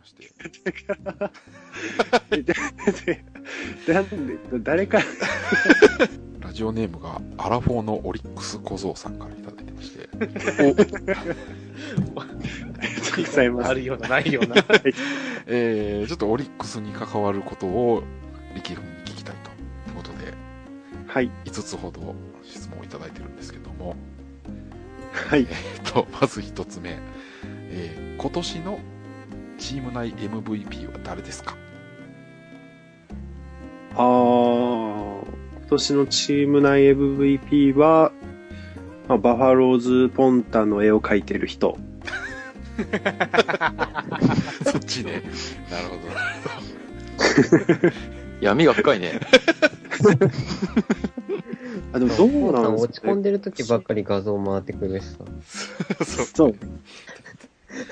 まして。なんで、誰から、ラジオネームがアラフォーのオリックス小僧さんからいただいてまして。ありがとうございますあ。るような、ないような。えー、ちょっとオリックスに関わることを力君に聞きたいということで、はい。5つほど質問をいただいてるんですけども、はい。えっと、まず1つ目、えー今年のチーム内 MVP は誰ですか？あー、今年のチーム内 MVP は、まあ、バファローズポンタの絵を描いてる人。そっちね。なるほど。闇が深いね。あ、でもどうなんで落ちすかね。込んでる時ばっかり画像回ってくるしさ。そう。そう。ま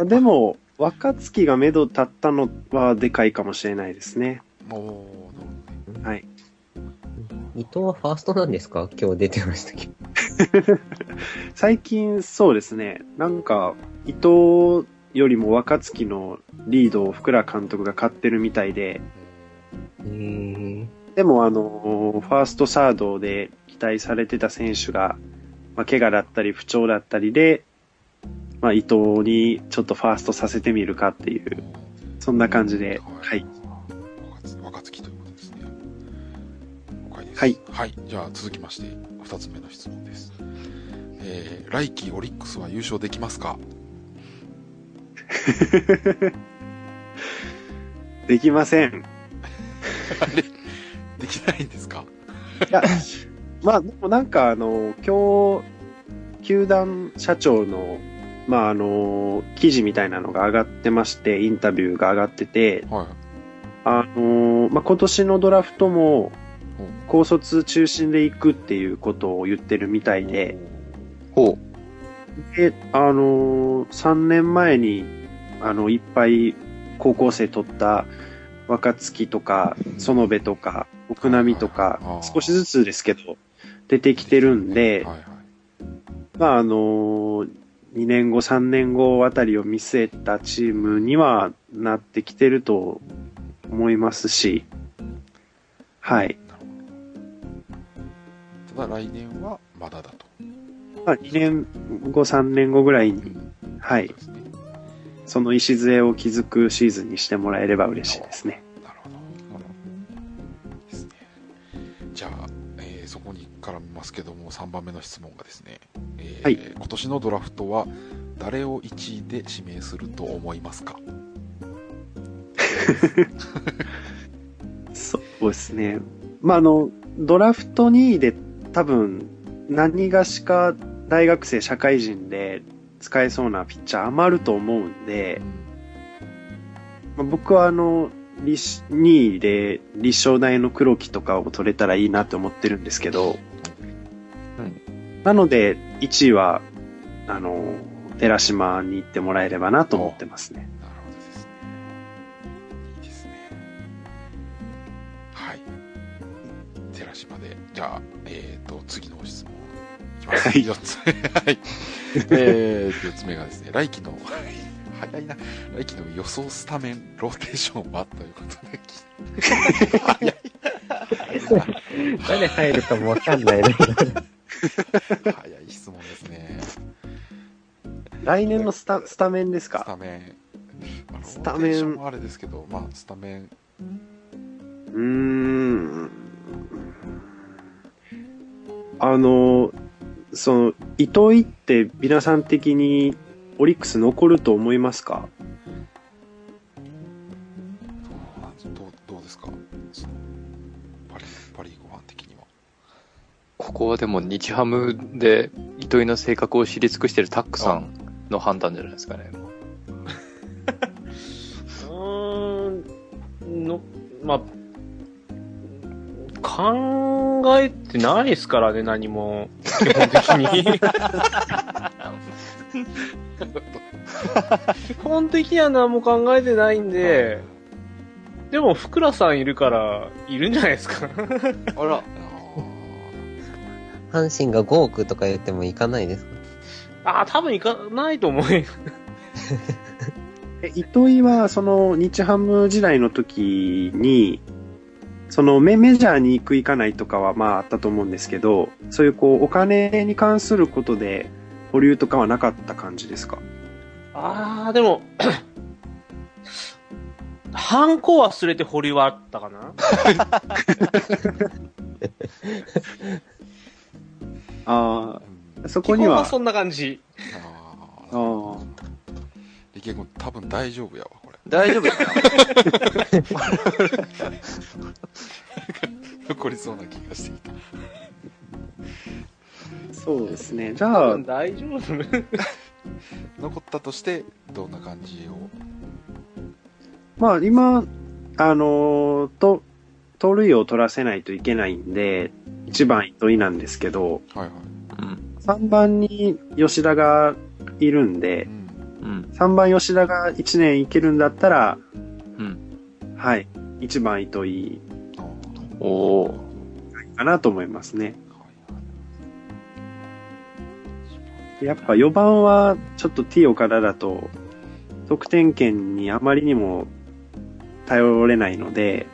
あでも、若月が目処立ったのはでかいかもしれないですね。もう、なるはい。伊藤はファーストなんですか？今日出てましたけど。最近そうですね。なんか、伊藤よりも若月のリードを福良監督が買ってるみたいで、へー。でもあの、ファーストサードで期待されてた選手が、まあ、怪我だったり不調だったりで、まあ、伊藤にちょっとファーストさせてみるかっていう、そんな感じで、はい。。若月ということですね。す。はい。はい。じゃあ続きまして、二つ目の質問です。えー、来季オリックスは優勝できますか？できません。できないんですか？いや、まあ、でもなんかあの、今日、球団社長の、まああの、記事みたいなのが上がってまして、インタビューが上がってて、はい。あの、まあ今年のドラフトも、うん高卒中心で行くっていうことを言ってるみたいで、ほで、あの、3年前に、あの、いっぱい高校生取った若月とか、園部とか、奥波とか少しずつですけど、出てきてるんで、はいはい。まあ、あの、2年後、3年後あたりを見据えたチームにはなってきてると思いますし、はい。ただ来年はまだだと。まあ、2年後、3年後ぐらいに、はいその礎を築くシーズンにしてもらえれば嬉しいですね。なるほど。ですね。じゃあ、えーそこに絡みますけども、3番目の質問がですね、えーはい。今年のドラフトは誰を1位で指名すると思いますか？そうですね。まあ、あの、ドラフト2位で多分、何がしか大学生、社会人で使えそうなピッチャー余ると思うんで、まあ僕はあの、立2位で立正大の黒木とかを取れたらいいなって思ってるんですけど、なので、1位は、あの、寺島に行ってもらえればなと思ってますね。なるほどですね。いいですね。はい。寺島で、じゃあ、えっ、と、次の質問いきます。はい4つ目。はい。えー、4つ目がですね、来季の、早いな、来季の予想スタメンローテーションは？ということで、早い。誰入るかもわかんないね。早い質問ですね。来年のスタスタメンですスかタメン。まあ、スタメンあれですけど、まあ、スタメン、うーん。あの、その、糸井って皆さん的にオリックス残ると思いますか？どうどうですか？パリパリーグファン的には。ここはでも日ハムで糸井の性格を知り尽くしてるタックさんの判断じゃないですかね。うーん、の、まあ、考えてないですからね、何も。基本的に。基 本的には何も考えてないんで、でも、福良さんいるから、いるんじゃないですか。あら、あ 阪神が5億とか言ってもいかないですか？ああ、多分行かないと思うよ。え糸井は、その、日ハム時代の時に、そのメメジャーに行く行かないとかはまああったと思うんですけど、そういうこう、お金に関することで保留とかはなかった感じですか？あー、でも、ハンコ忘れて保留はあったかな？あうんあ、そこには、基本はそんな感じ。ああーあ、リケ君多分大丈夫やわ、これ。大丈夫かな 残りそうな気がしてきた。そうですね。じ多ゃあ分、大丈夫。残ったとして、どんな感じを？まあ今、あのーと、盗塁を取らせないといけないんで、1番糸井なんですけど、はいはい。うん。3番に吉田がいるんでう、ん。うん。3番吉田が1年いけるんだったら、うん。はい、1番糸井おお。かなと思いますね。やっぱ4番はちょっと T 岡田だと、得点圏にあまりにも頼れないので、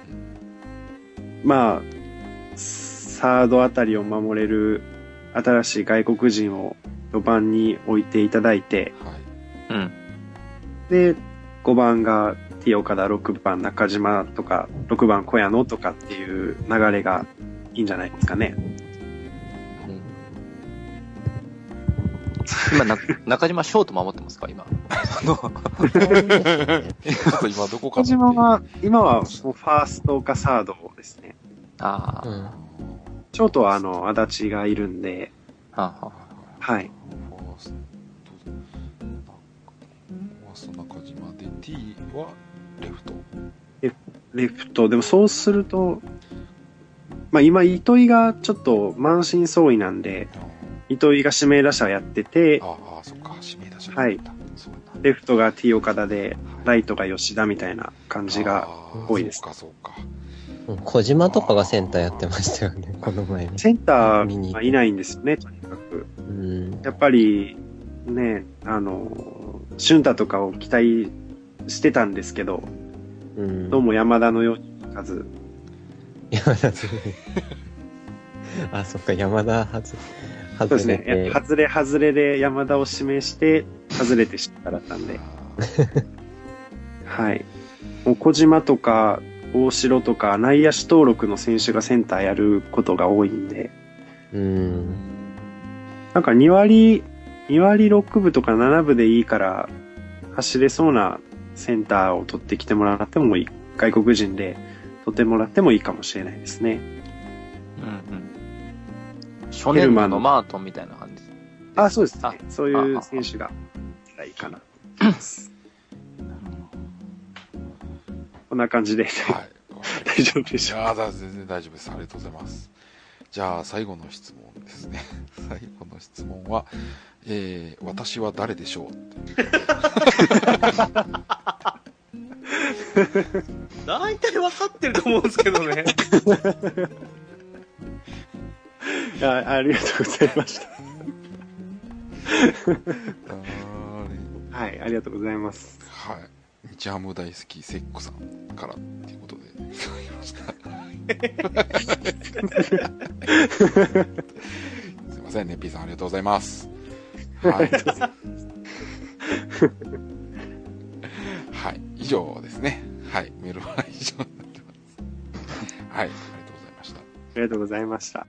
まあ、サードあたりを守れる新しい外国人を4番に置いていただいて、はい。うん。で、5番が T 岡田、6番中島とか、6番小屋野とかっていう流れがいいんじゃないですかね。今な、中島ショート守ってますか？今。あの、ちょっと今どこか中島は、今はもうファーストかサードですね。ああ、うん。ショートはあの、足立がいるんで、はあははい。ファースト、ファースト中島で、T はレフト。レフト、でもそうすると、まあ今、糸井がちょっと満身創痍なんで、糸井が指名打者やってて、ああ、そっか、指名打者はいレフトが T 岡田で、ライトが吉田みたいな感じが、多いですそうか、そうか。小島とかがセンターやってましたよね、この前に。センターはいないんですよね、とにかく。うん。やっぱり、ね、あの、俊太とかを期待してたんですけど、うん。どうも山田のようにいかず、山田ずあ、そっか、山田はず、そうですね、外れて。外れ外れで山田を指名して、外れて知っただったんで、はい。もう小島とか、大城とか、内野手登録の選手がセンターやることが多いんで、うん。なんか2割、2割6分とか7分でいいから、走れそうなセンターを取ってきてもらってもいい。外国人で取ってもらってもいいかもしれないですね。うんうん。初年度のマートンみたいな感じ。あ、そうですあね。そういう選手がいいかな。こんな感じではい。大丈夫でしょういやーだ全然大丈夫です。ありがとうございます。じゃあ、最後の質問ですね。最後の質問は、えー、私は誰でしょう？大体分かってると思うんですけどね。いやありがとうございました。誰はい、ありがとうございます。はい。日ハム大好きセッコさんからっていうことで、いました。すいませんね、P さんありがとうございます。はい。はい、以上ですね。はい、メールは以上になってます。はい、ありがとうございました。ありがとうございました。